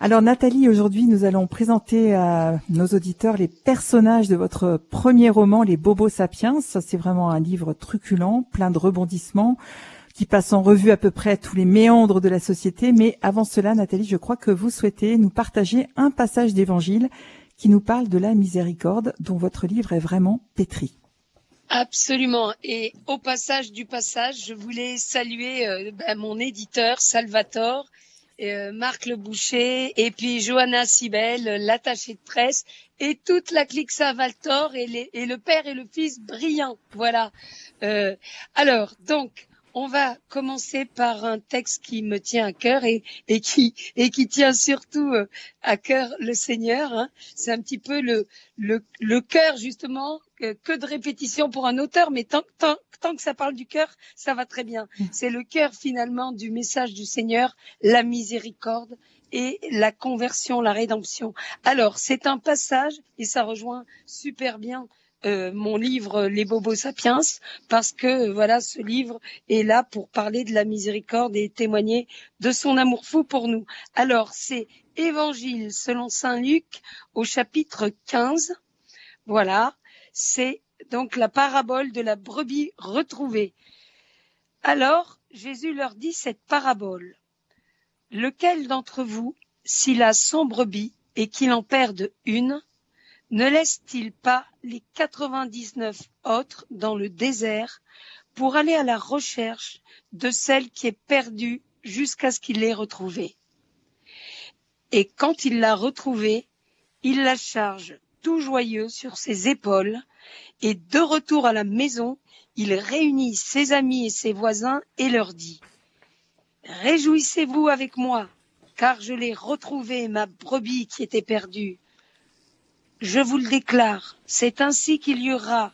Alors Nathalie, aujourd'hui nous allons présenter à nos auditeurs les personnages de votre premier roman, Les Bobos Sapiens. C'est vraiment un livre truculent, plein de rebondissements, qui passe en revue à peu près tous les méandres de la société. Mais avant cela, Nathalie, je crois que vous souhaitez nous partager un passage d'évangile qui nous parle de la miséricorde dont votre livre est vraiment pétri. Absolument. Et au passage du passage, je voulais saluer euh, ben, mon éditeur Salvatore, euh, Marc Le Boucher, et puis Johanna Sibel, l'attachée de presse, et toute la clique Salvatore et, et, le père et le fils brillants. Voilà. Euh, alors, donc, on va commencer par un texte qui me tient à cœur et, et qui et qui tient surtout euh, à cœur le Seigneur. Hein. C'est un petit peu le le, le cœur justement que, que, de répétition pour un auteur, mais tant, tant, tant que ça parle du cœur, ça va très bien. Mm. C'est le cœur finalement du message du Seigneur, la miséricorde et la conversion, la rédemption. Alors, c'est un passage, et ça rejoint super bien euh, mon livre Les Bobos Sapiens parce que voilà ce livre est là pour parler de la miséricorde et témoigner de son amour fou pour nous. Alors c'est Évangile selon Saint Luc au chapitre 15. Voilà, c'est donc la parabole de la brebis retrouvée. Alors Jésus leur dit cette parabole. Lequel d'entre vous, s'il a cent brebis et qu'il en perde une, ne laisse-t-il pas les 99 autres dans le désert pour aller à la recherche de celle qui est perdue jusqu'à ce qu'il l'ait retrouvée? Et quand il l'a retrouvée, il la charge tout joyeux sur ses épaules et de retour à la maison, il réunit ses amis et ses voisins et leur dit Réjouissez-vous avec moi, car je l'ai retrouvée, ma brebis qui était perdue. Je vous le déclare, c'est ainsi qu'il y aura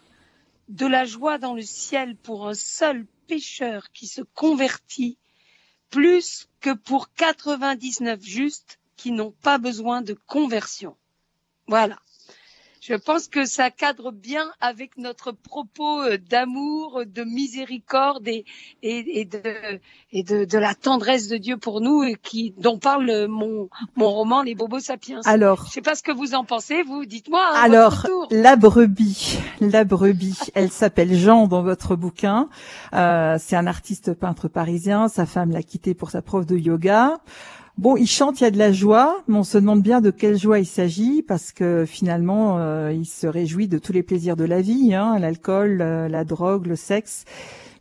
de la joie dans le ciel pour un seul pécheur qui se convertit, plus que pour 99 justes qui n'ont pas besoin de conversion. Voilà je pense que ça cadre bien avec notre propos euh, d'amour, de miséricorde et, et, et, de, et de, de, la tendresse de Dieu pour nous, et qui, dont parle mon, mon roman Les Bobos Sapiens. Alors, je sais pas ce que vous en pensez, vous dites-moi. Hein, alors, la brebis, la brebis, elle s'appelle Jean dans votre bouquin. Euh, C'est un artiste peintre parisien. Sa femme l'a quitté pour sa prof de yoga. Bon, il chante, il y a de la joie, mais on se demande bien de quelle joie il s'agit, parce que finalement, euh, il se réjouit de tous les plaisirs de la vie, hein, l'alcool, euh, la drogue, le sexe.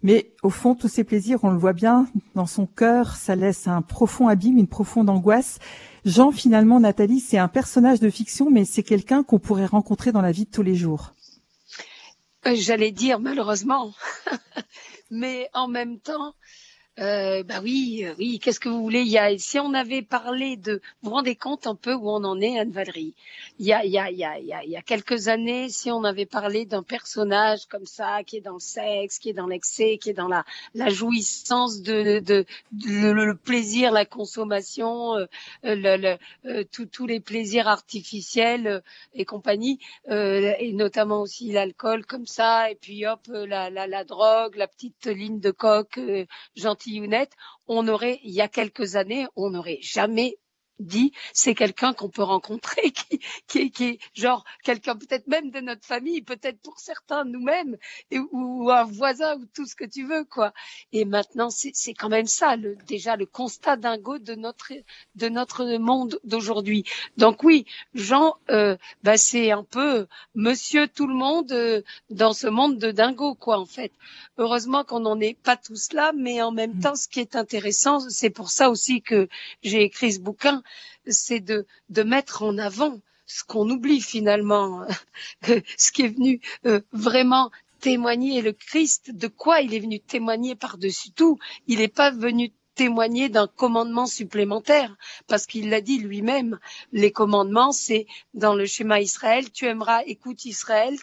Mais au fond, tous ces plaisirs, on le voit bien, dans son cœur, ça laisse un profond abîme, une profonde angoisse. Jean, finalement, Nathalie, c'est un personnage de fiction, mais c'est quelqu'un qu'on pourrait rencontrer dans la vie de tous les jours. Euh, j'allais dire malheureusement, mais en même temps, euh, bah oui, euh, oui. Qu'est-ce que vous voulez? Il y a, si on avait parlé de, vous vous rendez compte un peu où on en est, Anne-Valérie il y a, il y a, il y a, il y a, quelques années, si on avait parlé d'un personnage comme ça, qui est dans le sexe, qui est dans l'excès, qui est dans la, la jouissance de, de, le, plaisir, la consommation, euh, le, le tous les plaisirs artificiels et compagnie, et notamment aussi l'alcool comme ça, et puis hop, la, la, la drogue, la petite ligne de coque gentille on aurait, il y a quelques années, on n'aurait jamais dit c'est quelqu'un qu'on peut rencontrer qui, qui, qui est genre quelqu'un peut-être même de notre famille peut-être pour certains nous-mêmes ou, un voisin ou tout ce que tu veux quoi. Et maintenant c'est quand même ça le, déjà le constat dingo de notre de notre monde d'aujourd'hui. Donc oui Jean euh, bah c'est un peu monsieur tout le monde euh, dans ce monde de dingo quoi en fait. Heureusement qu'on n'en est pas tous là mais en même mmh. temps ce qui est intéressant c'est pour ça aussi que j'ai écrit ce bouquin c'est de, mettre en avant ce qu'on oublie finalement, ce qui est venu euh, vraiment témoigner le Christ, de quoi il est venu témoigner par-dessus tout. Il n'est pas venu témoigner d'un commandement supplémentaire, parce qu'il l'a dit lui-même, les commandements, c'est dans le schéma Israël, tu aimeras, écoute Israël,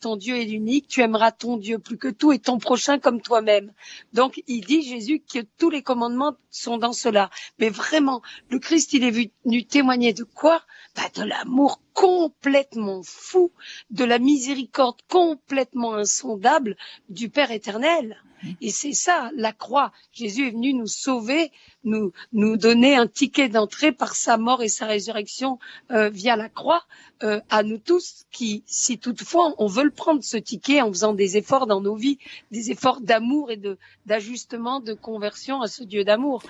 ton Dieu est unique, tu aimeras ton Dieu plus que tout et ton prochain comme toi-même. Donc il dit Jésus que tous les commandements sont dans cela. Mais vraiment, le Christ, il est venu témoigner de quoi? Bah, De l'amour complètement fou de la miséricorde complètement insondable du Père éternel. Et c'est ça, la croix. Jésus est venu nous sauver, nous, nous donner un ticket d'entrée par sa mort et sa résurrection euh, via la croix euh, à nous tous qui, si toutefois on veut le prendre ce ticket en faisant des efforts dans nos vies, des efforts d'amour et de d'ajustement, de conversion à ce Dieu d'amour.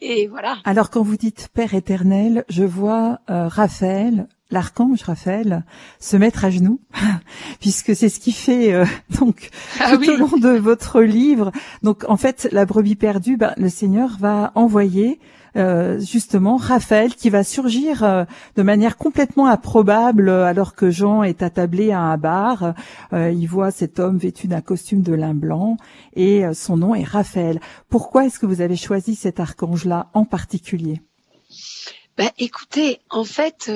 Et voilà. Alors quand vous dites Père éternel, je vois euh, Raphaël l'archange Raphaël se mettre à genoux, puisque c'est ce qui fait euh, donc ah tout au long de votre livre. Donc en fait, la brebis perdue, ben, le Seigneur va envoyer euh, justement Raphaël qui va surgir euh, de manière complètement improbable alors que Jean est attablé à un bar. il voit cet homme vêtu d'un costume de lin blanc et son nom est Raphaël. Pourquoi est-ce que vous avez choisi cet archange-là en particulier? Ben, écoutez, en fait,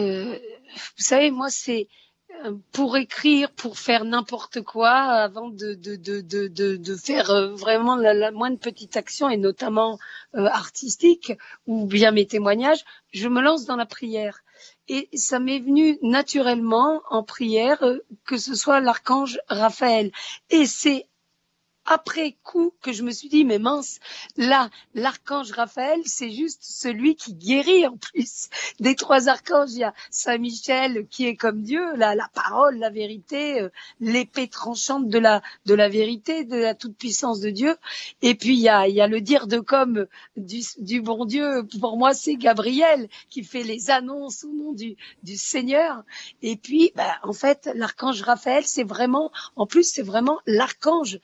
vous savez, moi, c'est euh, pour écrire, pour faire n'importe quoi, avant de, de, de, de, de faire euh, vraiment la, moindre petite action, et notamment euh, artistique, ou bien mes témoignages, je me lance dans la prière. Et ça m'est venu naturellement en prière que ce soit l'archange Raphaël. Et c'est après coup que je me suis dit, mais mince, là, l'archange Raphaël, c'est juste celui qui guérit en plus. Des trois archanges, il y a Saint Michel qui est comme Dieu, la, la parole, la vérité, euh, l'épée tranchante de la, de la vérité, de la toute-puissance de Dieu. Et puis, il y a, il y a le dire de comme du, du bon Dieu. Pour moi, c'est Gabriel qui fait les annonces au nom du, du Seigneur. Et puis, bah, en fait, l'archange Raphaël, c'est vraiment, en plus, c'est vraiment l'archange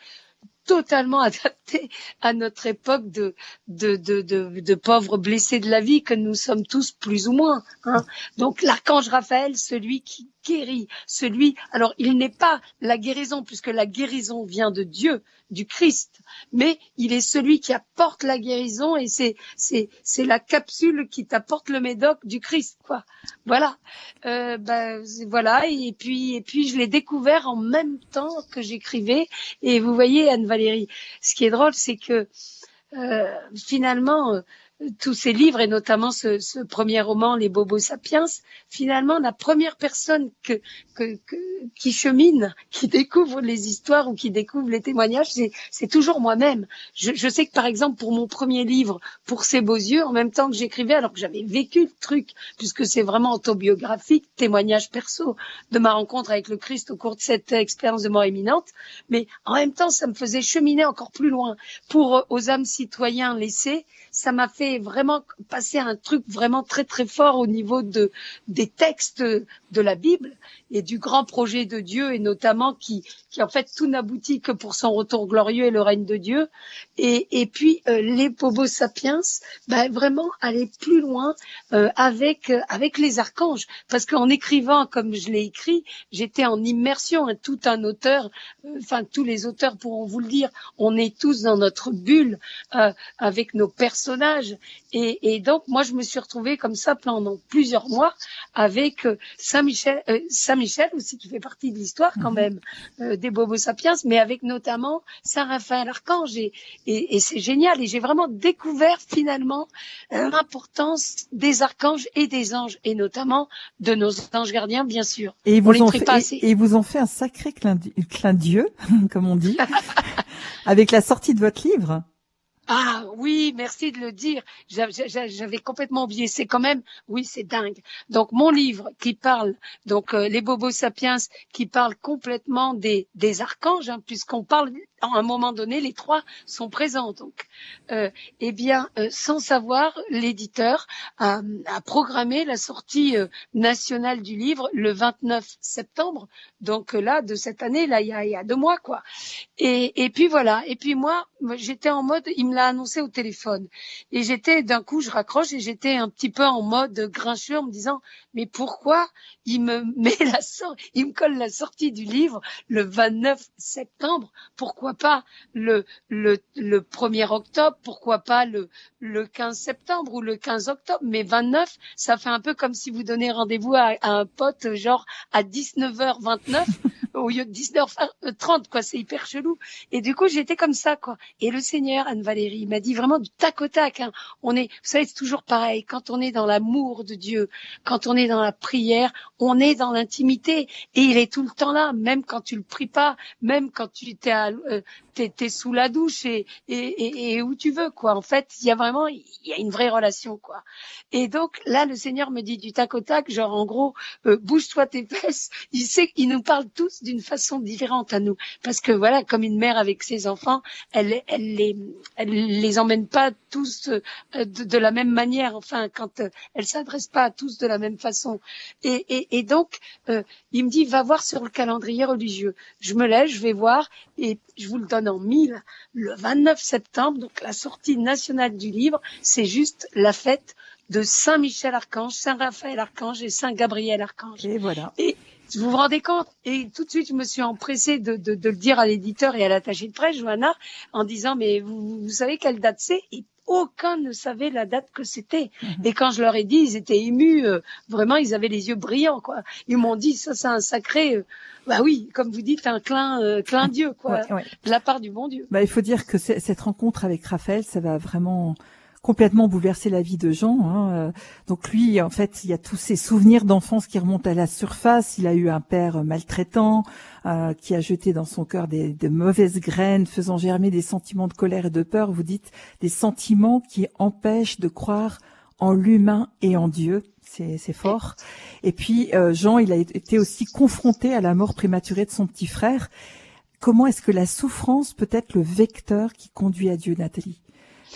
totalement adapté à notre époque de, de, de, de, de pauvres blessés de la vie que nous sommes tous plus ou moins. Hein. Donc l'archange Raphaël, celui qui guérit, celui. Alors il n'est pas la guérison puisque la guérison vient de Dieu, du Christ, mais il est celui qui apporte la guérison et c'est c'est c'est la capsule qui t'apporte le médoc du Christ quoi. Voilà, euh, ben, voilà et puis et puis je l'ai découvert en même temps que j'écrivais et vous voyez Anne Valérie, ce qui est drôle c'est que euh, finalement tous ces livres et notamment ce, ce, premier roman Les Bobos Sapiens, finalement la première personne que, que, que, qui chemine, qui découvre les histoires ou qui découvre les témoignages, c'est toujours moi-même. Je, je, sais que par exemple pour mon premier livre, pour ces beaux yeux, en même temps que j'écrivais, alors que j'avais vécu le truc, puisque c'est vraiment autobiographique, témoignage perso de ma rencontre avec le Christ au cours de cette expérience de mort imminente, mais en même temps ça me faisait cheminer encore plus loin pour aux âmes citoyens laissés ça m'a fait vraiment passer un truc vraiment très très fort au niveau de des textes de la Bible et du grand projet de Dieu et notamment qui qui en fait tout n'aboutit que pour son retour glorieux et le règne de Dieu. Et et puis euh, les Pobo sapiens ben vraiment aller plus loin euh, avec avec les archanges. Parce qu'en écrivant comme je l'ai écrit j'étais en immersion hein, tout un auteur euh, enfin tous les auteurs pourront vous le dire on est tous dans notre bulle avec nos et, et, donc, moi, je me suis retrouvée comme ça pendant plusieurs mois avec euh, Saint-Michel, euh, Saint-Michel aussi qui fait partie de l'histoire quand mhm. même euh, des Bobos Sapiens, mais avec notamment Saint-Raphaël Archange. Et, et, et c'est génial. Et j'ai vraiment découvert finalement l'importance des archanges et des anges, et notamment de nos anges gardiens, bien sûr. Et ils vous, ont fait, et, vous ont fait un sacré clin, clin d'yeux, comme on dit, avec la sortie de votre livre. Ah oui, merci de le dire. J'avais complètement oublié. C'est quand même, oui, c'est dingue. Donc mon livre qui parle, donc euh, les Bobos sapiens, qui parle complètement des, des archanges, hein, puisqu'on parle à un moment donné, les trois sont présents. Donc, euh, eh bien, euh, sans savoir, l'éditeur a, a, programmé la sortie euh, nationale du livre le 29 septembre. Donc là, de cette année, là, il y a, y a deux mois, quoi. Et, et puis voilà. Et puis moi, j'étais en mode, il me l'a annoncé au téléphone, et j'étais d'un coup, je raccroche et j'étais un petit peu en mode grincheux en me disant, mais pourquoi il me met la sortie, il me colle la sortie du livre le 29 septembre? Pourquoi pas le, le, le 1er octobre, pourquoi pas le, le 15 septembre ou le 15 octobre, mais 29, ça fait un peu comme si vous donnez rendez-vous à, un pote genre à 19h29. au lieu de 19h30, quoi. C'est hyper chelou. Et du coup, j'étais comme ça, quoi. Et le Seigneur, Anne-Valérie, m'a dit vraiment du tac au tac. Hein. On est, vous savez, c'est toujours pareil. Quand on est dans l'amour de Dieu, quand on est dans la prière, on est dans l'intimité. Et il est tout le temps là, même quand tu le pries pas, même quand tu t'es, euh, t'es, sous la douche et, et, et, où tu veux, quoi. En fait, il y a vraiment, il y a une vraie relation, quoi. Et donc là, le Seigneur me dit du tac au tac, genre en gros, euh, bouge-toi tes fesses. Il sait qu'il nous parle tous d'une façon différente à nous, parce que voilà, comme une mère avec ses enfants, elle, elle les, elle les emmène pas tous euh, de, la même manière. Enfin, quand euh, elle s'adresse pas à tous de la même façon. Et, et, donc, il me dit, va voir sur le calendrier religieux. Je me lève, je vais voir, et je vous le donne en mille. Le 29 septembre, donc la sortie nationale du livre, c'est juste la fête de Saint Michel Archange, Saint Raphaël Archange et Saint Gabriel Archange. Et voilà. Et vous vous rendez compte Et tout de suite, je me suis empressée de, de, de le dire à l'éditeur et à l'attaché de presse, Johanna, en disant mais vous, vous savez quelle date c'est? Et aucun ne savait la date que c'était. Mhm. Et quand je leur ai dit, ils étaient émus. Euh, vraiment, ils avaient les yeux brillants, quoi. Ils m'ont dit, ça, c'est un sacré. Euh, bah oui, comme vous dites, un clin, euh, clin Dieu, quoi, de la part du bon Dieu. Bah, il faut dire que cette rencontre avec Raphaël, ça va vraiment complètement bouleversé la vie de Jean. Hein. Euh, donc lui, en fait, il y a tous ses souvenirs d'enfance qui remontent à la surface. Il a eu un père maltraitant euh, qui a jeté dans son cœur des, de mauvaises graines, faisant germer des sentiments de colère et de peur. Vous dites des sentiments qui empêchent de croire en l'humain et en Dieu. C'est fort. Et puis euh, Jean, il a été aussi confronté à la mort prématurée de son petit frère. Comment est-ce que la souffrance peut être le vecteur qui conduit à Dieu, Nathalie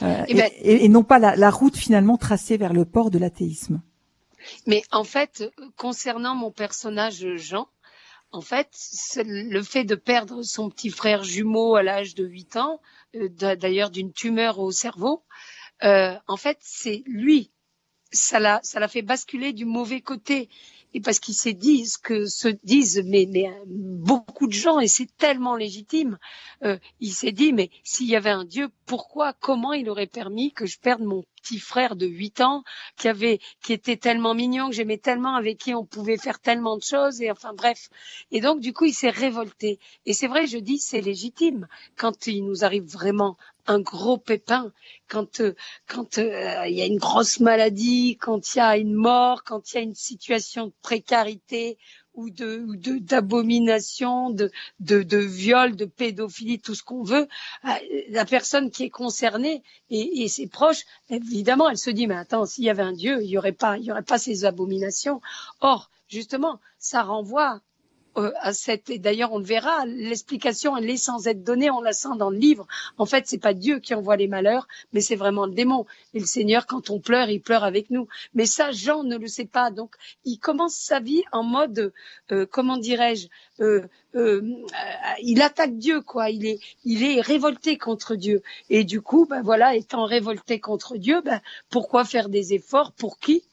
euh, eh ben, et, non pas la, route finalement tracée vers le port de l'athéisme? Mais en fait, concernant mon personnage Jean, en fait, le fait de perdre son petit frère jumeau à l'âge de 8 ans, euh, d'ailleurs d'une tumeur au cerveau, euh, en fait, c'est lui, ça l'a, ça l'a fait basculer du mauvais côté et parce qu'ils se disent que se disent mais, mais beaucoup de gens et c'est tellement légitime euh, il s'est dit mais s'il y avait un Dieu pourquoi comment il aurait permis que je perde mon petit frère de 8 ans qui avait qui était tellement mignon que j'aimais tellement avec qui on pouvait faire tellement de choses et enfin bref. Et donc du coup il s'est révolté. Et c'est vrai je dis c'est légitime. Quand il nous arrive vraiment un gros pépin, quand euh, quand euh, il y a une grosse maladie, quand il y a une mort, quand il y a une situation de précarité ou de ou d'abomination, de, de de viol, de pédophilie, tout ce qu'on veut, euh, la personne qui est concernée et, et, ses proches, évidemment, elle se dit mais attends, s'il y avait un Dieu, il y aurait pas il y aurait pas ces abominations. Or justement, ça renvoie euh, cette et d'ailleurs on le verra l'explication elle est sans être donnée on la sent dans le livre. En fait c'est pas Dieu qui envoie les malheurs mais c'est vraiment le démon. Et le Seigneur quand on pleure il pleure avec nous. Mais ça Jean ne le sait pas. Donc il commence sa vie en mode euh, comment dirais-je euh, il attaque Dieu quoi. Il est il est révolté contre Dieu. Et du coup ben voilà étant révolté contre Dieu ben pourquoi faire des efforts? Pour qui? euh, euh,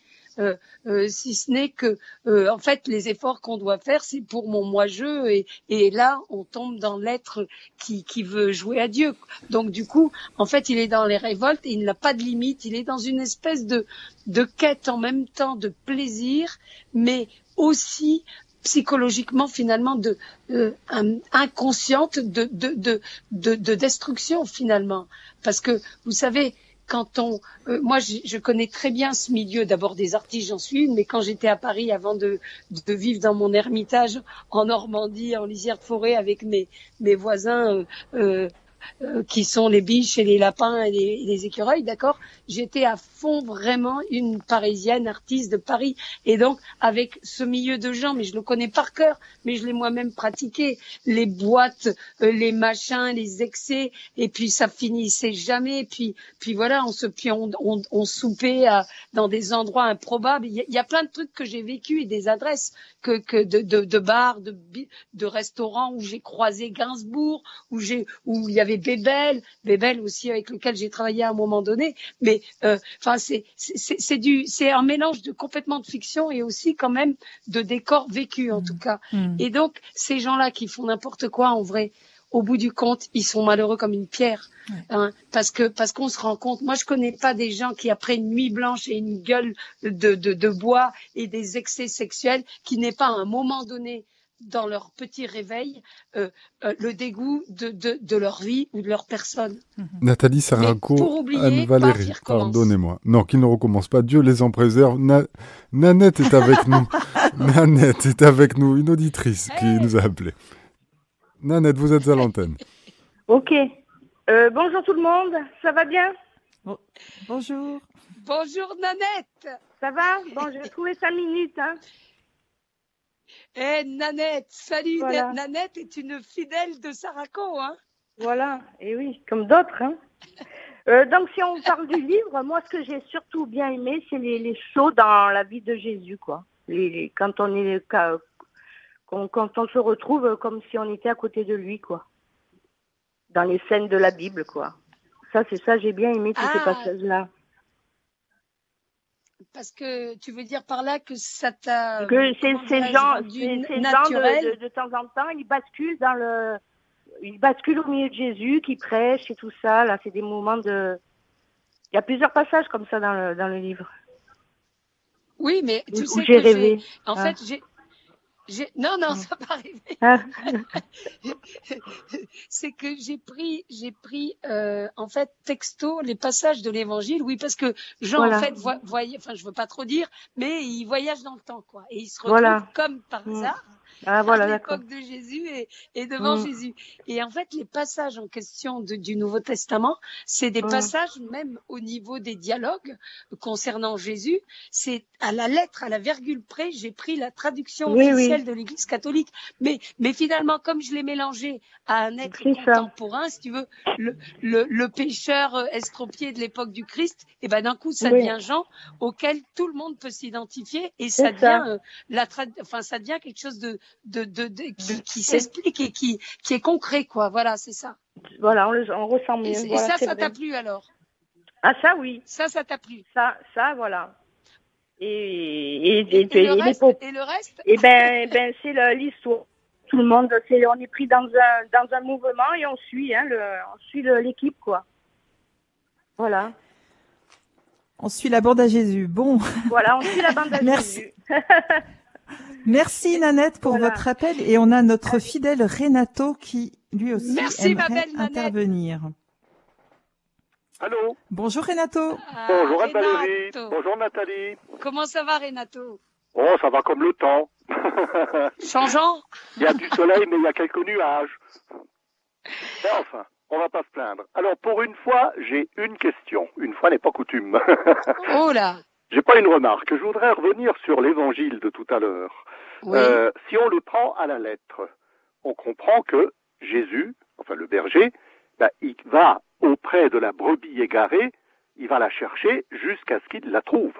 si ce n'est que, euh, en fait, les efforts qu'on doit faire, c'est pour mon moi-je, et, et, là, on tombe dans l'être qui, qui veut jouer à Dieu. Donc, du coup, en fait, il est dans les révoltes, et il n'a pas de limite, il est dans une espèce de, de quête en même temps de plaisir, mais aussi psychologiquement finalement de euh, inconsciente de, de, de, de, de destruction finalement parce que vous savez quand on, euh, moi, je, connais très bien ce milieu. D'abord des artistes, j'en suis une, mais quand j'étais à Paris, avant de, vivre dans mon ermitage en Normandie, en lisière de forêt, avec mes, voisins euh, euh, qui sont les biches et les lapins et les, écureuils, d'accord? J'étais à fond vraiment une parisienne, artiste de Paris. Et donc, avec ce milieu de gens, mais je le connais par cœur, mais je l'ai moi-même pratiqué, les boîtes, euh, les machins, les excès, et puis ça finissait jamais. Puis, puis voilà, on se, puis on, on, soupait dans des endroits improbables. Il y, a, plein de trucs que j'ai vécu et des adresses que, de, de, de bars, de, de restaurants où j'ai croisé Gainsbourg, où il y avait Bébel, Bébel aussi avec lequel j'ai travaillé à un moment donné. Mais euh, enfin, c'est c'est du c'est un mélange de complètement de fiction et aussi quand même de décors vécus en mmh. tout cas. Mmh. Et donc ces gens-là qui font n'importe quoi en vrai, au bout du compte, ils sont malheureux comme une pierre. Hein, parce que parce qu'on se rend compte. Moi, je connais pas des gens qui après une nuit blanche et une gueule de, de, de bois et des excès sexuels, qui n'aient pas à un moment donné dans leur petit réveil euh, euh, le dégoût de, de, de, leur vie ou de leur personne. Mhm. Nathalie Saraco, Anne-Valérie, pardonnez-moi. Non, qu'ils ne recommencent pas. Dieu les en préserve. Nanette est avec nous. Nanette est avec nous, une auditrice qui nous a appelé. Nanette, vous êtes à l'antenne. Ok. Euh, bonjour tout le monde, ça va bien? Bonjour. Bonjour Nanette. Ça va? Bon, j'ai trouvé cinq minutes. Hein. Eh Nanette, salut Nanette est une fidèle de Saraco, hein Voilà, et oui, comme d'autres. Hein. Euh, donc si on parle du livre, moi ce que j'ai surtout bien aimé, c'est les, les shows dans la vie de Jésus, quoi. Les, quand on est quand, quand on se retrouve comme si on était à côté de lui, quoi. Dans les scènes de la Bible, quoi. Ça, c'est ça, j'ai bien aimé tous ces ah. passages-là. Parce que tu veux dire par là que ça t'a. Que ces, ces gens, ces, de, de, temps en temps, ils basculent dans le. Ils basculent au milieu de Jésus, qui prêche et tout ça. Là, c'est des moments de. Il y a plusieurs passages comme ça dans le, dans le livre. Oui, mais tu sais que j'ai rêvé. En ah. fait, j'ai non, non, ça va arriver. Ah. c'est que j'ai pris, j'ai pris, euh, en fait, texto les passages de l'évangile. Oui, parce que Jean, en fait, voyait, enfin, je veux pas trop dire, mais il voyage dans le temps, quoi. Et il se retrouve comme par mm. hasard ah, voilà, à l'époque de Jésus et, et devant mm. Jésus. Et en fait, les passages en question de, du Nouveau Testament, c'est des mm. passages même au niveau des dialogues concernant Jésus. C'est à la lettre, à la virgule près, j'ai pris la traduction officielle de l'Église catholique. Mais, mais finalement, comme je l'ai mélangé à un être contemporain, si tu veux, le, le, le pécheur euh, estropié de l'époque du Christ, et eh ben d'un coup, ça devient Jean, auquel tout le monde peut s'identifier, et ça devient euh, la enfin ça devient quelque chose de de, de, de qui, qui s'explique et qui, qui est concret, quoi. Voilà, c'est ça. Voilà, on, on ressent mieux. Et, ça, ça t'a plu alors? Ah, ça, oui. Ça, ça t'a plu? Ça, ça, voilà. Et, et, et, le, reste, et le reste? Et ben, ben c'est l'histoire. Tout le monde, c'est on est pris dans un, dans un mouvement et on suit, hein, le, on suit l'équipe, quoi. Voilà. On suit la bande à Jésus. Bon. Voilà, on suit la bande à Jésus. Merci Nanette pour votre appel et on a notre fidèle Renato qui lui aussi Merci, aimerait intervenir. Allô Bonjour Renato. Ah, Bonjour Valérie. Bonjour Nathalie. Comment ça va Renato? Oh, ça va comme le temps. Changeant? Il y a du soleil mais il y a quelques nuages. Mais enfin, on va pas se plaindre. Alors pour une fois, j'ai une question. Une fois n'est pas coutume. oh là j'ai pas une remarque. Je voudrais revenir sur l'évangile de tout à l'heure. Euh, si on le prend à la lettre, on comprend que Jésus, enfin le berger, bah, il va auprès de la brebis égarée, il va la chercher jusqu'à ce qu'il la trouve.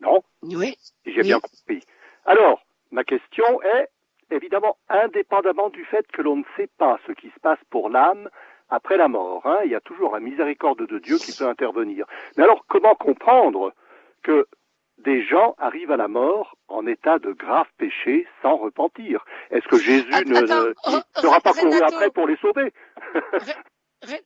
Non? Oui. J'ai bien compris. Alors, ma question est, évidemment, indépendamment du fait que l'on ne sait pas ce qui se passe pour l'âme après la mort, hein, il y a toujours la miséricorde de Dieu qui peut intervenir. Mais alors, comment comprendre que des gens arrivent à la mort en état de grave péché sans repentir. Est-ce que Jésus ne, sera pas couru après pour les sauver?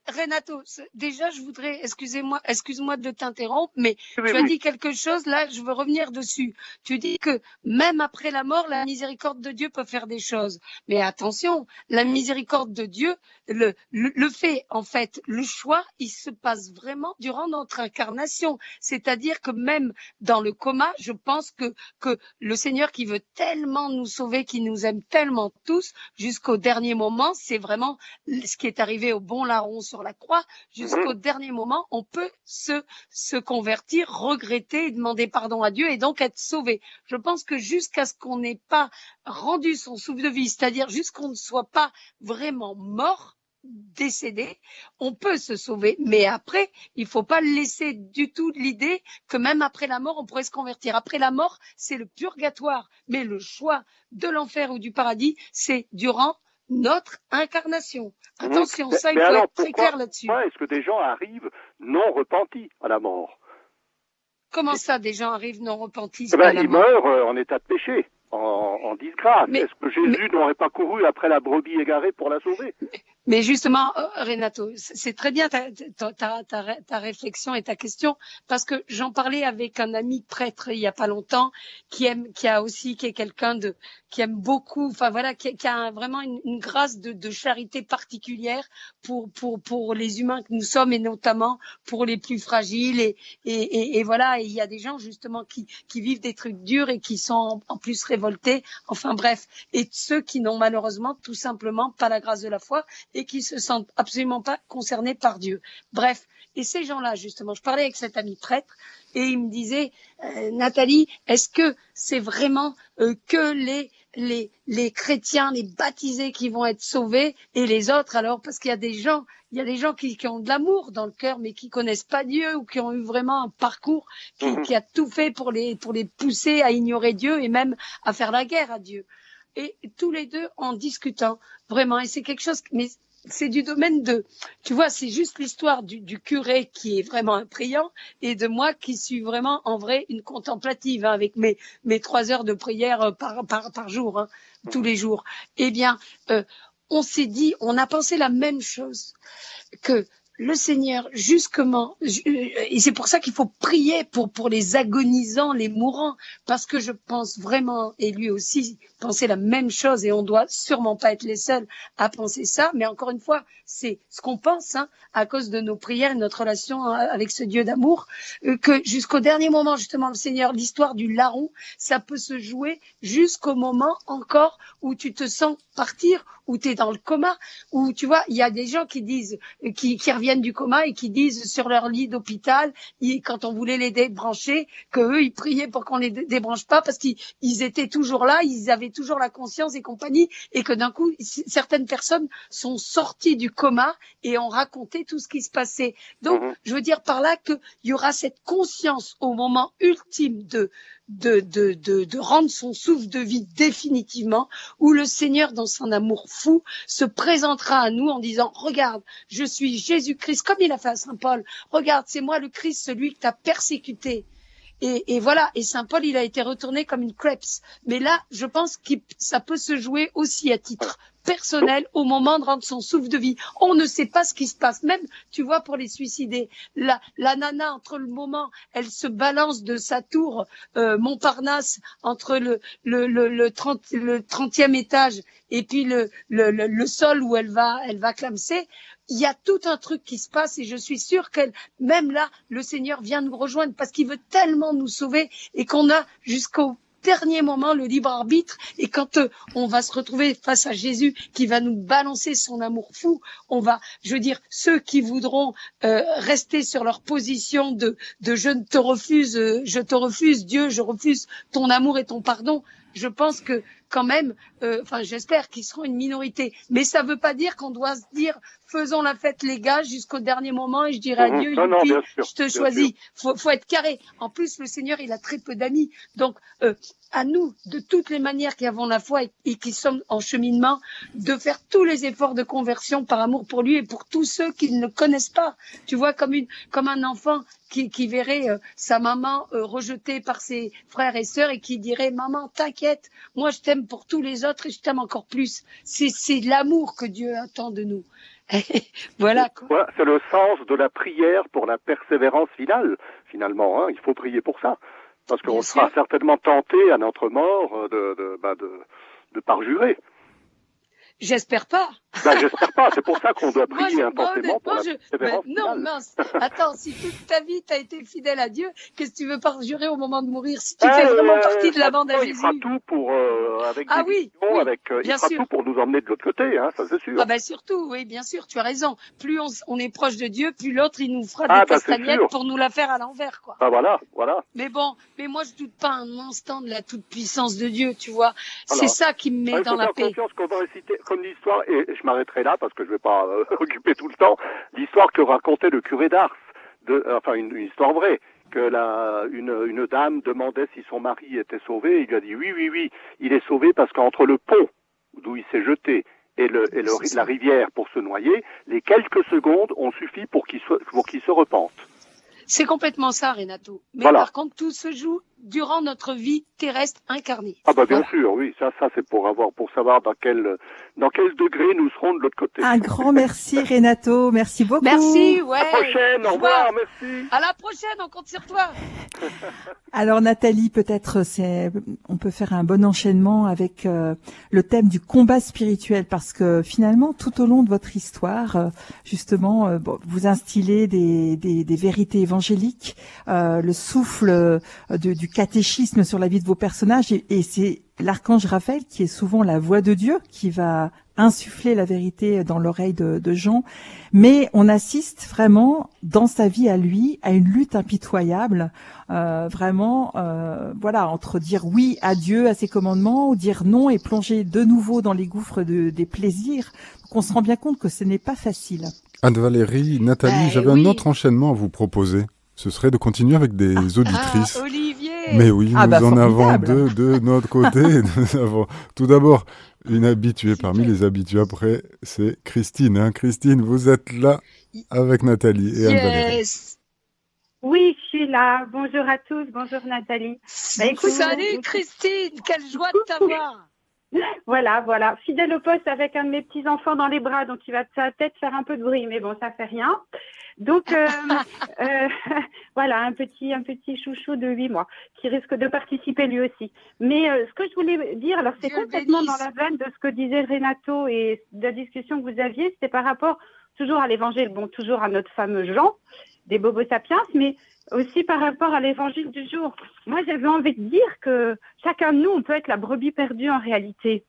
Renato, déjà, je voudrais, excusez-moi, excuse-moi de t'interrompre, mais tu as dit quelque chose, là, je veux revenir dessus. Tu dis que même après la mort, la miséricorde de Dieu peut faire des choses. Mais attention, la miséricorde de Dieu, le, le, fait, en fait, le choix, il se passe vraiment durant notre incarnation. C'est-à-dire que même dans le coma, je pense que, que le Seigneur qui veut tellement nous sauver, qui nous aime tellement tous, jusqu'au dernier moment, c'est vraiment ce qui est arrivé au bon larron sur la croix, jusqu'au mhm. dernier moment, on peut se, se convertir, regretter, demander pardon à Dieu et donc être sauvé. Je pense que jusqu'à ce qu'on n'ait pas rendu son souffle de vie, c'est-à-dire jusqu'on ne soit pas vraiment mort, décédé, on peut se sauver. Mais après, il faut pas laisser du tout l'idée que même après la mort, on pourrait se convertir. Après la mort, c'est le purgatoire. Mais le choix de l'enfer ou du paradis, c'est durant notre incarnation. Attention, ça, il faut être très clair là-dessus. Est-ce que des gens arrivent non repentis à la mort Comment ça, des gens arrivent non repentis eh ben, Ils meurent euh, en état de péché, en, disgrâce. Est-ce que Jésus n'aurait pas couru après la brebis égarée pour la sauver? Mais justement, euh, Renato, c'est très bien ta, ta, ta, ta, réflexion et ta question, parce que j'en parlais avec un ami prêtre il y a pas longtemps, qui aime, qui a aussi, qui est quelqu'un de, qui aime beaucoup, enfin voilà, qui, a vraiment une, grâce de, de, charité particulière pour, pour, pour les humains que nous sommes et notamment pour les plus fragiles et, et, et, et voilà, il y a des gens justement qui, qui vivent des trucs durs et qui sont en plus révoltés, enfin bref, et ceux qui n'ont malheureusement tout simplement pas la grâce de la foi et qui se sentent absolument pas concernés par Dieu. Bref, et ces gens-là, justement, je parlais avec cet ami prêtre et il me disait, euh, Nathalie, est-ce que c'est vraiment euh, que les, les, les chrétiens, les baptisés qui vont être sauvés et les autres alors? Parce qu'il y a des gens, il y a des gens qui, qui ont de l'amour dans le cœur mais qui connaissent pas Dieu ou qui ont eu vraiment un parcours qui, mhm. qui a tout fait pour les, pour les pousser à ignorer Dieu et même à faire la guerre à Dieu et tous les deux en discutant vraiment et c'est quelque chose mais c'est du domaine de, tu vois, c'est juste l'histoire du, du, curé qui est vraiment un priant et de moi qui suis vraiment en vrai une contemplative hein, avec mes, mes trois heures de prière euh, par, par, par jour, hein, tous les jours. Eh bien, euh, on s'est dit, on a pensé la même chose que le Seigneur justement, euh, et c'est pour ça qu'il faut prier pour, pour les agonisants, les mourants, parce que je pense vraiment, et lui aussi pensait la même chose, et on doit sûrement pas être les seuls à penser ça, mais encore une fois, c'est ce qu'on pense, hein, à cause de nos prières et notre relation hein, avec ce Dieu d'amour, euh, que jusqu'au dernier moment, justement, le Seigneur, l'histoire du larron, ça peut se jouer jusqu'au moment encore où tu te sens partir, où tu es dans le coma, où tu vois, il y a des gens qui disent, qui, qui reviennent du coma et qui disent sur leur lit d'hôpital, quand on voulait les débrancher, que eux ils priaient pour qu'on les débranche pas parce qu'ils étaient toujours là, ils avaient toujours la conscience et compagnie, et que d'un coup certaines personnes sont sorties du coma et ont raconté tout ce qui se passait. Donc, mhm. je veux dire par là qu'il y aura cette conscience au moment ultime de de, de, de, de, rendre son souffle de vie définitivement, où le Seigneur, dans son amour fou, se présentera à nous en disant, regarde, je suis Jésus-Christ, comme il a fait à Saint Paul, regarde, c'est moi le Christ, celui que tu persécuté. Et, et, voilà, et Saint Paul, il a été retourné comme une crêpes. Mais là, je pense que ça peut se jouer aussi à titre personnel au moment de rendre son souffle de vie. On ne sait pas ce qui se passe. Même, tu vois, pour les suicider, la, la nana, entre le moment, elle se balance de sa tour euh, Montparnasse entre le, le, le, le, 30, le 30e étage et puis le, le, le, sol où elle va, elle va clamser. Il y a tout un truc qui se passe et je suis sûre qu'elle, même là, le Seigneur vient nous rejoindre parce qu'il veut tellement nous sauver et qu'on a jusqu'au dernier moment le libre arbitre et quand euh, on va se retrouver face à Jésus qui va nous balancer son amour fou, on va, je veux dire, ceux qui voudront euh, rester sur leur position de, de je ne te refuse, euh, je te refuse Dieu, je refuse ton amour et ton pardon, je pense que quand même, euh, enfin j'espère qu'ils seront une minorité. Mais ça ne veut pas dire qu'on doit se dire faisons la fête les gars jusqu'au dernier moment et je dirai à Dieu, je te choisis. Faut, faut être carré. En plus, le Seigneur, il a très peu d'amis. Donc, euh, à nous, de toutes les manières qui avons la foi et, qui sommes en cheminement, de faire tous les efforts de conversion par amour pour lui et pour tous ceux qui ne le connaissent pas. Tu vois, comme, une, comme un enfant qui, qui verrait euh, sa maman euh, rejetée par ses frères et sœurs et qui dirait Maman, t'inquiète, moi je t'aime pour tous les autres et je t'aime encore plus. C'est l'amour que Dieu attend de nous. voilà. c'est le sens de la prière pour la persévérance finale, finalement. Hein. Il faut prier pour ça. Parce qu'on sera certainement tenté à notre mort de, de, bah de, de parjurer. J'espère pas. Ben, j'espère pas. C'est pour ça qu'on doit prier intensément pour la ben, Non, mince. Attends, si toute ta vie t'as été fidèle à Dieu, qu'est-ce que tu veux pas jurer au moment de mourir Si tu fais vraiment partie de la bande à Jésus. Il fera tout pour, euh, avec ah, oui, oui, avec, euh, il fera tout pour nous emmener de l'autre côté, hein, ça c'est sûr. Ah ben surtout, oui, bien sûr, tu as raison. Plus on, on est proche de Dieu, plus l'autre il nous fera ah, des castagnettes pour nous la faire à l'envers, quoi. Ah voilà, voilà. Mais bon, mais moi je doute pas un instant de la toute puissance de Dieu, tu vois. C'est ça qui me met dans la paix. qu'on va réciter comme l'histoire et je m'arrêterai là parce que je ne vais pas euh, occuper tout le temps, l'histoire que racontait le curé d'Ars, de, enfin une, histoire vraie, que la, une, une, dame demandait si son mari était sauvé, il lui a dit oui, oui, oui, il est sauvé parce qu'entre le pont d'où il s'est jeté et, le, et le, la rivière pour se noyer, les quelques secondes ont suffi pour qu'il se, pour qu'il se repente. C'est complètement ça, Renato. Mais par contre, tout se joue durant notre vie terrestre incarnée. Ah bah bien sûr, oui, ça, ça c'est pour avoir, pour savoir dans quel, dans quel degré nous serons de l'autre côté. Un grand merci Renato, merci beaucoup. Merci, ouais. À la prochaine, au revoir, merci. À la prochaine, on compte sur toi. Alors Nathalie, peut-être c'est, on peut faire un bon enchaînement avec euh, le thème du combat spirituel parce que finalement tout au long de votre histoire, euh, justement, euh, vous instillez des, des, des vérités évangéliques, le souffle du catéchisme sur la vie de vos personnages et, et c'est l'archange Raphaël qui est souvent la voix de Dieu qui va insuffler la vérité dans l'oreille de, de Jean, mais on assiste vraiment dans sa vie à lui à une lutte impitoyable, euh, vraiment, euh, voilà, entre dire oui à Dieu, à ses commandements, ou dire non et plonger de nouveau dans les gouffres de, des plaisirs. Donc on se rend bien compte que ce n'est pas facile. Anne-Valérie, Nathalie, ben j'avais un autre enchaînement à vous proposer. Ce serait de continuer avec des ah, auditrices. Ah, Olivier Mais oui, ah, nous bah, en avons deux de notre côté. nous avons tout d'abord une habituée parmi les habitués. Après, c'est Christine. Hein. Christine, vous êtes là avec Nathalie et Anne-Valérie. Oui, je suis là. Bonjour à tous. Bonjour Nathalie. Bah, écoute, Salut Christine, quelle joie de t'avoir. Voilà, voilà. Fidèle au poste avec un de mes petits enfants dans les bras, donc il va peut-être faire un peu de bruit, mais bon, ça fait rien. Donc euh, euh, voilà, un petit un petit chouchou de 8 mois qui risque de participer lui aussi. Mais euh, ce que je voulais dire, alors c'est complètement dans la veine de ce que disait Renato et de la discussion que vous aviez, c'était par rapport toujours à l'évangile, bon toujours à notre fameux Jean des Bobo Sapiens, mais aussi par rapport à l'évangile du jour. Moi, j'avais envie de dire que chacun de nous, on peut être la brebis perdue en réalité.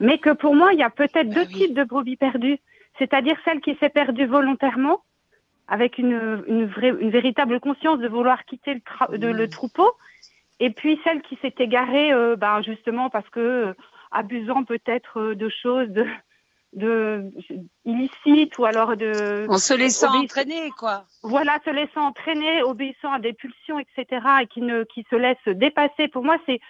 Mais que pour moi, il y a peut-être bah deux types de brebis perdues c'est-à-dire celle qui s'est perdue volontairement, avec une, une, vraie, une véritable conscience de vouloir quitter le, de, le troupeau, et puis celle qui s'est égarée, euh, ben justement parce que euh, abusant peut-être euh, de choses de, de illicites ou alors de en se laissant entraîner quoi. Voilà, se laissant entraîner, obéissant à des pulsions, etc. et qui ne qui se laisse dépasser. Pour moi, c'est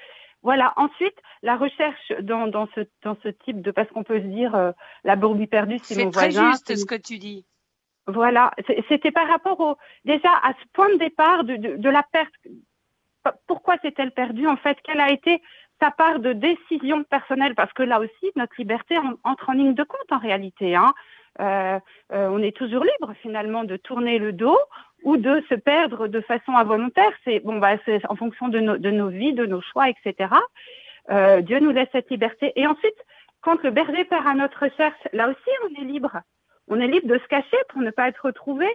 voilà. Ensuite, la recherche dans, dans, ce, dans ce type de, parce qu'on peut se dire, euh, la brebis perdue, c'est mon voisin. C'est très juste ce que tu dis. Voilà. C'était par rapport au, déjà à ce point de départ de, de, de la perte. Pourquoi s'est-elle perdue en fait? Quelle a été sa part de décision personnelle? Parce que là aussi, notre liberté entre en ligne de compte en réalité. Hein. Euh, euh, on est toujours libre finalement de tourner le dos ou de se perdre de façon involontaire. C'est bon, bah, c'est en fonction de, de, nos vies, de nos choix, etc. Euh, Dieu nous laisse cette liberté. Et ensuite, quand le berger part à notre recherche, là aussi, on est libre. On est libre de se cacher pour ne pas être retrouvé,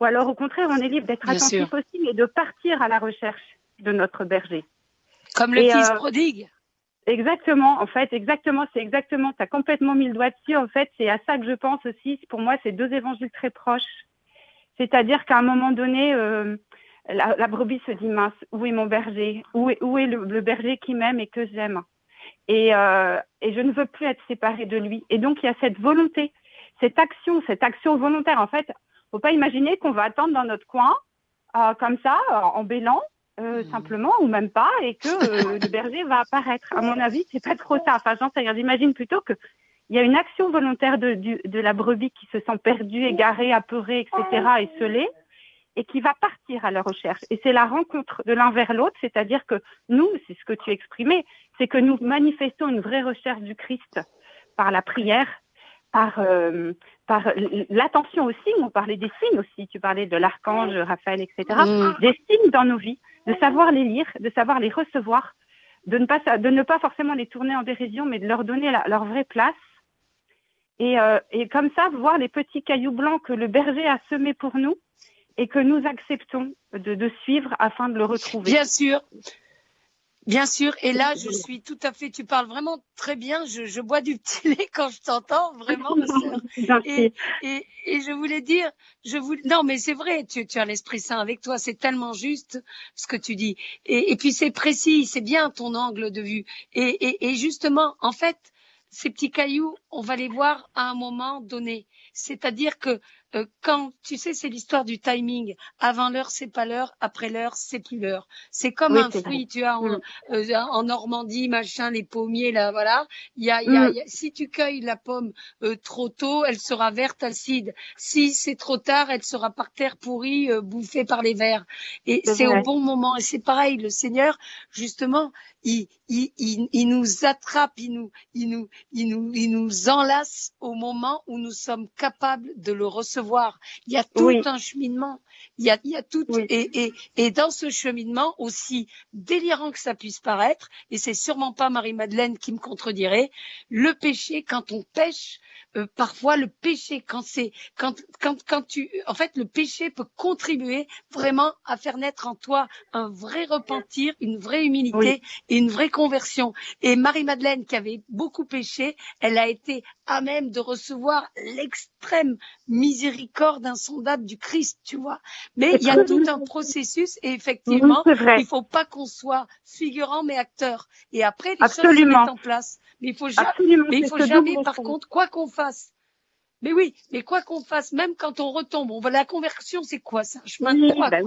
ou alors au contraire, on est libre d'être attentif aussi et de partir à la recherche de notre berger. Comme le fils euh, prodigue. Exactement, en fait, exactement, c'est exactement, tu as complètement mis le doigt dessus, en fait, c'est à ça que je pense aussi, pour moi, c'est deux évangiles très proches. C'est-à-dire qu'à un moment donné, euh, la, brebis se dit mince, où est mon berger? Où est, où est le, berger qui m'aime et que j'aime? Et, euh, et je ne veux plus être séparée de lui. Et donc, il y a cette volonté, cette action, cette action volontaire. En fait, faut pas imaginer qu'on va attendre dans notre coin, euh, comme ça, en bélant, euh, mmh. simplement ou même pas et que euh, le berger va apparaître. À mon avis, c'est pas trop ça. Enfin, j'en sais rien. J'imagine plutôt que il y a une action volontaire de, de, la brebis qui se sent perdue, égarée, apeurée, etc., et et qui va partir à la recherche. Et c'est la rencontre de l'un vers l'autre, c'est-à-dire que nous, c'est ce que tu exprimais, c'est que nous manifestons une vraie recherche du Christ par la prière, par, euh, par l'attention aussi, on parlait des signes aussi, tu parlais de l'archange, Raphaël, etc., mmh. des signes dans nos vies de savoir les lire, de savoir les recevoir, de ne pas, de ne pas forcément les tourner en dérision, mais de leur donner leur vraie place. Et, euh, et comme ça, voir les petits cailloux blancs que le berger a semés pour nous et que nous acceptons de, de suivre afin de le retrouver. Bien sûr. Bien sûr, et là je suis tout à fait. Tu parles vraiment très bien. Je, je bois du petit lait quand je t'entends, vraiment. et, et, et, je voulais dire, je voulais. Non, mais c'est vrai. Tu, tu as l'esprit saint avec toi. C'est tellement juste ce que tu dis. Et, et puis c'est précis. C'est bien ton angle de vue. Et, et, et justement, en fait, ces petits cailloux, on va les voir à un moment donné. c'est-à-dire que euh, quand tu sais, c'est l'histoire du timing. Avant l'heure, c'est pas l'heure. Après l'heure, c'est plus l'heure. C'est comme un fruit, tu as en, mm. euh, en, Normandie, machin, les pommiers là, voilà. Il y a, y a, mm. si tu cueilles la pomme euh, trop tôt, elle sera verte, acide. Si c'est trop tard, elle sera par terre pourrie, bouffée par les vers. Et c'est au bon moment. Et c'est pareil, le Seigneur, justement, il, il, il, il, nous attrape, il nous, il nous, il nous, il nous enlace au moment où nous sommes capables de le recevoir. Il y a tout un cheminement. Il y a, il y a tout, et, et, et dans ce cheminement, aussi délirant que ça puisse paraître, et c'est sûrement pas Marie-Madeleine qui me contredirait, le péché, quand on pêche, euh, parfois le péché, quand c'est, quand, quand, quand tu, en fait, le péché peut contribuer vraiment à faire naître en toi un vrai repentir, une vraie humilité et une vraie conversion. Et Marie-Madeleine, qui avait beaucoup péché, elle a été à même de recevoir l'extrême miséricorde insondable du Christ, tu vois. Mais il y a tout un processus et effectivement, il faut pas qu'on soit figurant mais acteur. Et après, les choses se mettent en place. Mais il faut jamais, mais il faut jamais, par contre, quoi qu'on fasse, mais oui, mais quoi qu'on fasse, même quand on retombe, on la conversion, c'est quoi? C'est un chemin de croix, bah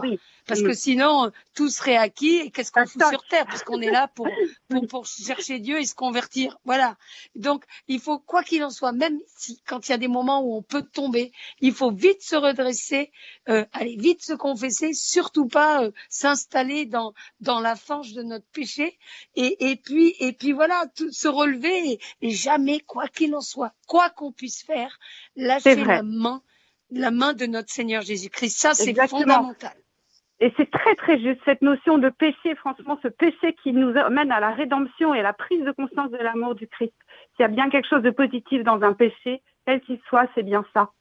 Parce que sinon, tout serait acquis et qu'est-ce qu'on fout sur terre? Parce qu'on est là pour, pour, pour chercher Dieu et se convertir. Voilà. Donc, il faut, quoi qu'il en soit, même si quand il y a des moments où on peut tomber, il faut vite se redresser, euh, aller vite se confesser, surtout pas euh, s'installer dans dans la fange de notre péché. Et, et puis et puis voilà, tout, se relever et, et jamais, quoi qu'il en soit, quoi qu'on puisse faire, lâcher la main, la main de notre Seigneur Jésus-Christ. Ça, c'est fondamental. Et c'est très très juste cette notion de péché, franchement, ce péché qui nous amène à la rédemption et à la prise de conscience de l'amour du Christ. S'il y a bien quelque chose de positif dans un péché, quel qu'il soit, c'est bien ça.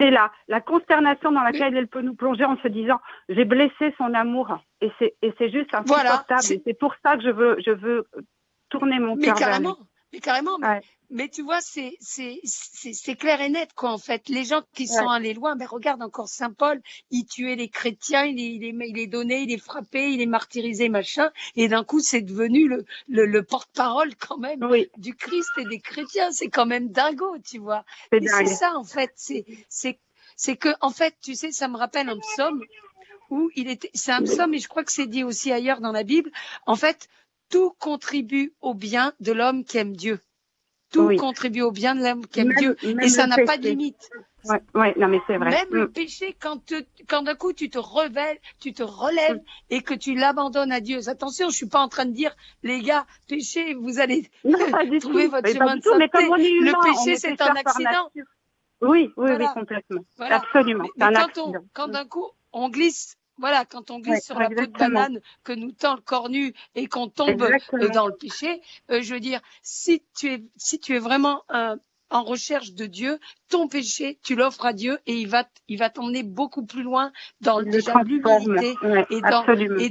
C'est là la consternation dans laquelle elle peut nous plonger en se disant j'ai blessé son amour et c'est et c'est juste insupportable. Voilà, c'est pour ça que je veux je veux tourner mon cœur vers lui. Mais carrément, mais, tu vois, c'est c'est clair et net quoi en fait. Les gens qui sont allés loin, ben regarde encore Saint Paul, il tuait les chrétiens, il est, il est, il est donné, il est frappé, il est martyrisé machin, et d'un coup c'est devenu le le, le porte-parole quand même du Christ et des chrétiens. C'est quand même dingo, tu vois. C'est ça en fait. C'est c'est c'est que en fait, tu sais, ça me rappelle un psaume où il était. C'est un psaume et je crois que c'est dit aussi ailleurs dans la Bible. En fait tout contribue au bien de l'homme qui aime Dieu. Tout contribue au bien de l'homme qui aime Dieu. Et ça n'a pas de limite. Ouais, ouais, non mais c'est vrai. Même le mm. péché, quand, quand d'un coup tu te révèles, tu te relèves mm. et que tu l'abandonnes à Dieu. Attention, je suis pas en train de dire, les gars, péché, vous allez trouver votre chemin de santé. le péché, c'est un accident. Oui, oui, oui, complètement. Absolument. Mais, quand, quand d'un coup on glisse voilà, quand on glisse sur la peau de banane, que nous tend le corps nu et qu'on tombe euh, dans le péché, euh, je veux dire, si tu es, si tu es vraiment en recherche de Dieu, ton péché, tu l'offres à Dieu et il va, il va t'emmener beaucoup plus loin dans l'humilité et, dans,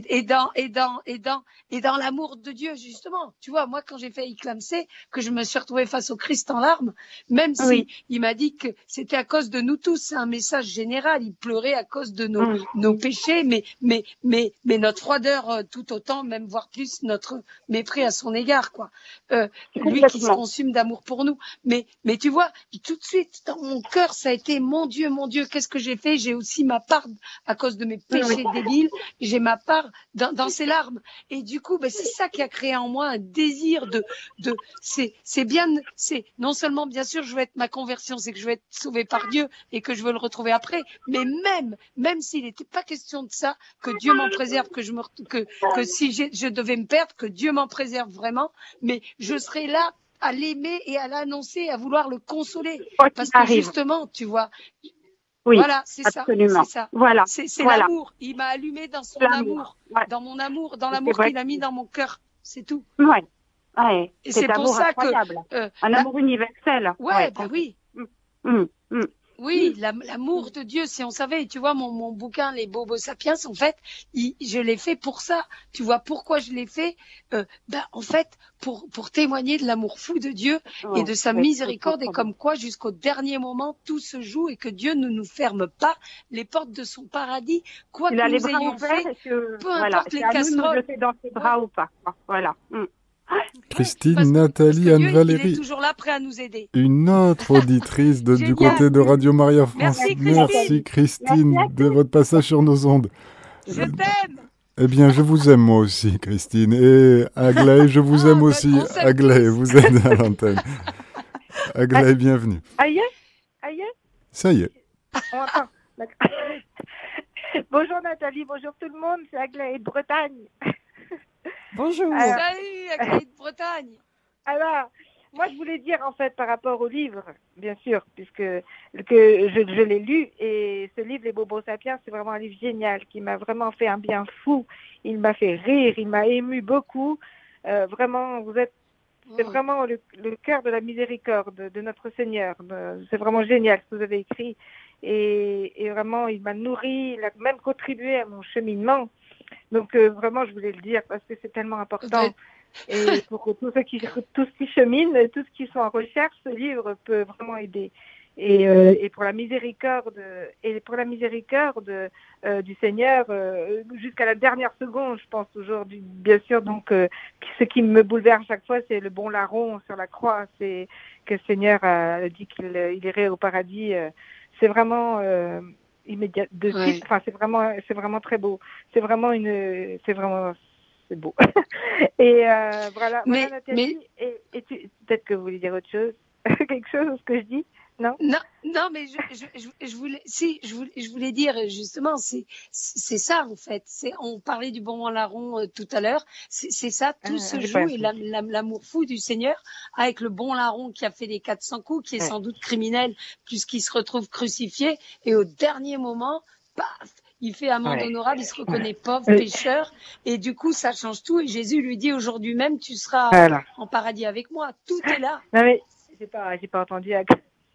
et, dans, et dans, et dans, et dans l'amour de Dieu, justement. Tu vois, moi, quand j'ai fait éclamer, que je me suis retrouvée face au Christ en larmes, même si il m'a dit que c'était à cause de nous tous, c'est un message général. Il pleurait à cause de nos, mm. nos péchés, mais, mais, mais, mais notre froideur euh, tout autant, même voire plus notre mépris à son égard, quoi. Euh, lui qui se consume d'amour pour nous. Mais, mais tu vois, tout de suite, mon cœur, ça a été mon Dieu, mon Dieu, qu'est-ce que j'ai fait? J'ai aussi ma part à cause de mes péchés débiles. J'ai ma part dans, dans, ces larmes. Et du coup, ben, c'est ça qui a créé en moi un désir de, de, c'est, c'est bien, c'est non seulement bien sûr, je veux être ma conversion, c'est que je veux être sauvé par Dieu et que je veux le retrouver après, mais même, même s'il n'était pas question de ça, que Dieu m'en préserve, que je me, que, que si je devais me perdre, que Dieu m'en préserve vraiment, mais je serai là à l'aimer et à l'annoncer, à vouloir le consoler. Parce que justement, tu vois, oui, voilà, c'est ça, c'est ça. Voilà, c'est l'amour. Il m'a allumé dans son amour, dans mon amour, dans l'amour qu'il a mis dans mon cœur. C'est tout. Ouais. ouais. Et c'est pour ça que euh, un amour universel. Ouais, bah oui. Mm, mm, mm. Oui, l'amour de Dieu, si on savait, tu vois, mon, mon bouquin, Les Bobos Sapiens, en fait, je l'ai fait pour ça. Tu vois, pourquoi je l'ai fait? Euh, ben, En fait, pour, pour témoigner de l'amour fou de Dieu et de sa miséricorde, et comme quoi, jusqu'au dernier moment, tout se joue et que Dieu ne nous ferme pas les portes de son paradis, quoi que nous ayons fait, peu importe les casseroles. dans ses bras ou pas. Voilà. Mm. Christine, Nathalie, Anne-Valérie. Il est toujours là, prêt à nous aider. Une autre auditrice de, du côté de Radio Maria France. Merci Christine, de votre passage sur nos ondes. Je t'aime. Eh bien, je vous aime moi aussi, Christine. Et Aglaé, je vous aime ah, aussi. Aglaé, vous êtes à l'antenne. Aglaé, bienvenue. Aïe, aïe. Ça y est. bonjour Nathalie, bonjour tout le monde, c'est Aglaé de Bretagne. Bonjour. Salut Aglaé de Bretagne. Alors, moi, je voulais dire en fait par rapport au livre, bien sûr, puisque que je, je l'ai lu et ce livre, Les Bobos Sapiens, c'est vraiment un livre génial qui m'a vraiment fait un bien fou. Il m'a fait rire, il m'a ému beaucoup. Euh, vraiment, vous êtes, c'est vraiment le, le, cœur de la miséricorde de notre Seigneur. C'est vraiment génial ce que vous avez écrit et, et vraiment, il m'a nourri, il a même contribué à mon cheminement. Donc euh, vraiment, je voulais le dire parce que c'est tellement important. Et pour tous ceux qui, tous qui cheminent, tous qui sont en recherche, ce livre peut vraiment aider. Et, euh, et pour la miséricorde et pour la miséricorde euh, du Seigneur jusqu'à la dernière seconde, je pense aujourd'hui, bien sûr. Donc, ce qui me bouleverse chaque fois, c'est le bon larron sur la croix. C'est que le Seigneur a dit qu'il il irait au paradis. c'est vraiment immédiat de suite. Enfin, c'est vraiment, c'est vraiment très beau. C'est vraiment une, c'est vraiment c'est beau. et euh, voilà, mais, Nathalie, et, et peut-être que vous voulez dire autre chose, quelque chose, ce que je dis? Non, non, non, mais je, je, je, voulais, si, je voulais, je voulais dire justement, c'est, c'est ça en fait. C'est, on parlait du bon larron euh, tout à l'heure. C'est, ça, tout ah, se joue et l'amour fou du Seigneur avec le bon larron qui a fait des 400 coups, qui est sans doute criminel puisqu'il se retrouve crucifié et au dernier moment, paf, il fait amende honorable, il se reconnaît pauvre, pécheur, et du coup, ça change tout. Et Jésus lui dit aujourd'hui même, tu seras en paradis avec moi. Tout est là. Non mais j'ai pas, j'ai pas entendu.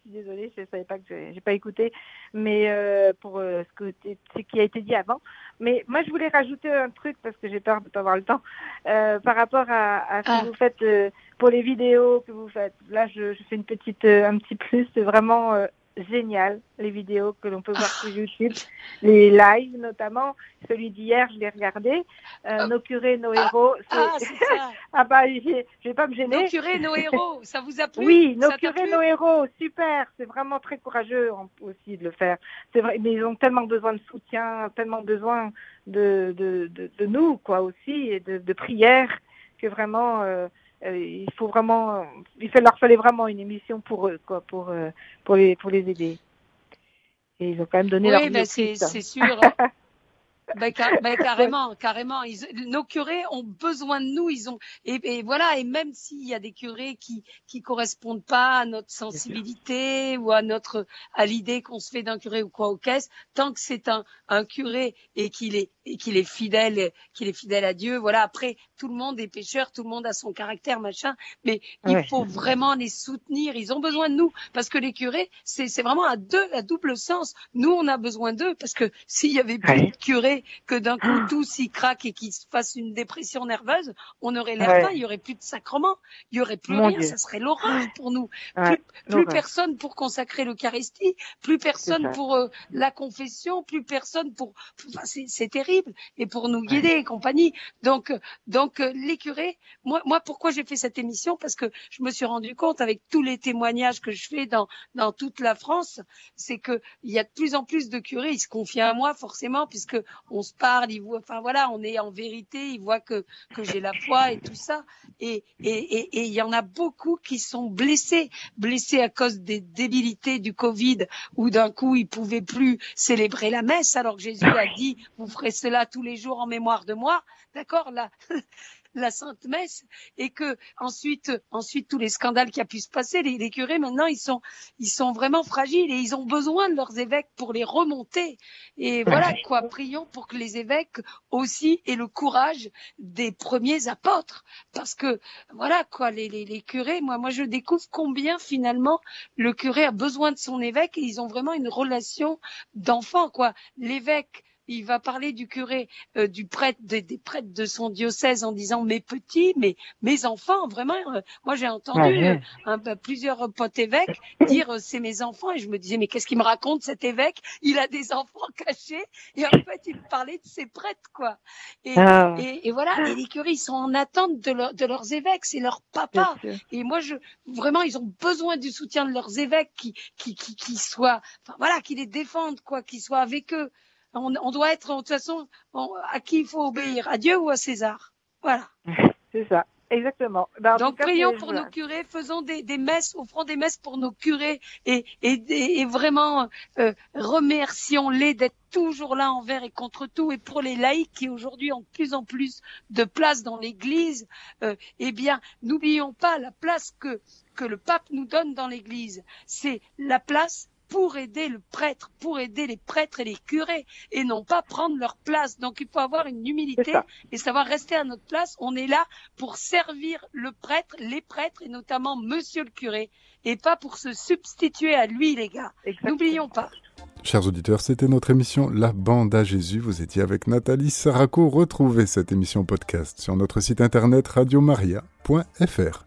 Je suis désolée, je savais pas que j'ai pas écouté, mais euh, pour euh, ce, que, ce qui a été dit avant. Mais moi, je voulais rajouter un truc parce que j'ai peur de pas avoir le temps euh, par rapport à, à ce que ah. vous faites pour les vidéos que vous faites. Là, je, je fais une petite, un petit plus. C'est vraiment génial, les vidéos que l'on peut voir sur YouTube, les lives notamment. Celui d'hier, je l'ai regardé. Euh, ah. nos curés, nos ah. héros. Ah, ça. ah bah, je vais pas me gêner. Nos curés, nos héros, ça vous a plu? Oui, nos curés, nos héros, super. C'est vraiment très courageux aussi de le faire. C'est vrai, mais ils ont tellement besoin de soutien, tellement besoin de, de, de, de nous, quoi, aussi, et de, de prières, que vraiment... Euh, il faut vraiment, il leur fallait vraiment une émission pour eux, quoi, pour euh, pour les pour les aider. Et ils ont quand même donné oui, leur. Oui, c'est sûr. Ben, ben, carrément, carrément. nos curés ont besoin de nous. Ils ont et, et voilà. Et même s'il y a des curés qui qui correspondent pas à notre sensibilité ou à notre à l'idée qu'on se fait d'un curé ou quoi au caisse, tant que c'est un un curé et qu'il est et qu'il est fidèle, qu'il est fidèle à Dieu. Voilà. Après, tout le monde est pécheur, tout le monde a son caractère, machin. Mais il faut vraiment les soutenir. Ils ont besoin de nous parce que les curés, c'est c'est vraiment à deux, à double sens. Nous, on a besoin d'eux parce que s'il y avait plus de curés que d'un coup ah. tout s'y craque et qu'il se fasse une dépression nerveuse, on aurait l'air il y aurait plus de sacrement, il y aurait plus rien, ça serait l'horreur pour nous. plus, personne pour consacrer l'Eucharistie, plus personne pour euh, la confession, plus personne pour, c'est terrible et pour nous guider et compagnie. Donc donc euh, les curés, moi moi pourquoi j'ai fait cette émission? Parce que je me suis rendu compte avec tous les témoignages que je fais dans dans toute la France, c'est que il y a de plus en plus de curés, ils se confient à moi forcément puisque on se parle, il voit, enfin voilà, on est en vérité, il voit que que j'ai la foi et tout ça. Et et et il y en a beaucoup qui sont blessés, blessés à cause des débilités du Covid, où d'un coup ils pouvaient plus célébrer la messe, alors que Jésus a dit vous ferez cela tous les jours en mémoire de moi. D'accord, là, la Sainte Messe et que ensuite, ensuite tous les scandales qui a pu se passer, les, curés maintenant ils sont, ils sont vraiment fragiles et ils ont besoin de leurs évêques pour les remonter. Et voilà quoi, prions pour que les évêques aussi aient le courage des premiers apôtres, parce que voilà quoi, les, les, les curés, moi, moi je découvre combien finalement le curé a besoin de son évêque et ils ont vraiment une relation d'enfant quoi. L'évêque il va parler du curé, euh, du prêtre, des, prêtres de son diocèse en disant mes petits, mes mes enfants, vraiment. Euh, moi, j'ai entendu euh, bah, plusieurs potes évêques dire c'est mes enfants et je me disais mais qu'est-ce qu'il me raconte cet évêque? Il a des enfants cachés et en fait il parlait de ses prêtres quoi. Et, ah. et, voilà, et les curés ils sont en attente de, de leurs évêques, c'est leur papa. Et moi je vraiment ils ont besoin du soutien de leurs évêques qui qui qui, qui soient, enfin voilà, qui les défendent quoi, qui soient avec eux on, doit être, de toute façon, à qui il faut obéir, à Dieu ou à César. Voilà. C'est ça. Exactement. Ben, Donc prions pour nos curés, faisons des, messes, offrons des messes pour nos curés et, et, vraiment euh, remercions-les d'être toujours là envers et contre tout. Et pour les laïcs qui aujourd'hui ont de plus en plus de place dans l'Église, euh, eh bien n'oublions pas la place que que le pape nous donne dans l'Église. C'est la place pour aider le prêtre, pour aider les prêtres et les curés, et non pas prendre leur place. Donc il faut avoir une humilité et savoir rester à notre place. On est là pour servir le prêtre, les prêtres, et notamment Monsieur le curé, et pas pour se substituer à lui, les gars. N'oublions pas. Chers auditeurs, c'était notre émission La Bande à Jésus. Vous étiez avec Nathalie Saraco. Retrouvez cette émission podcast sur notre site internet radiomaria.fr.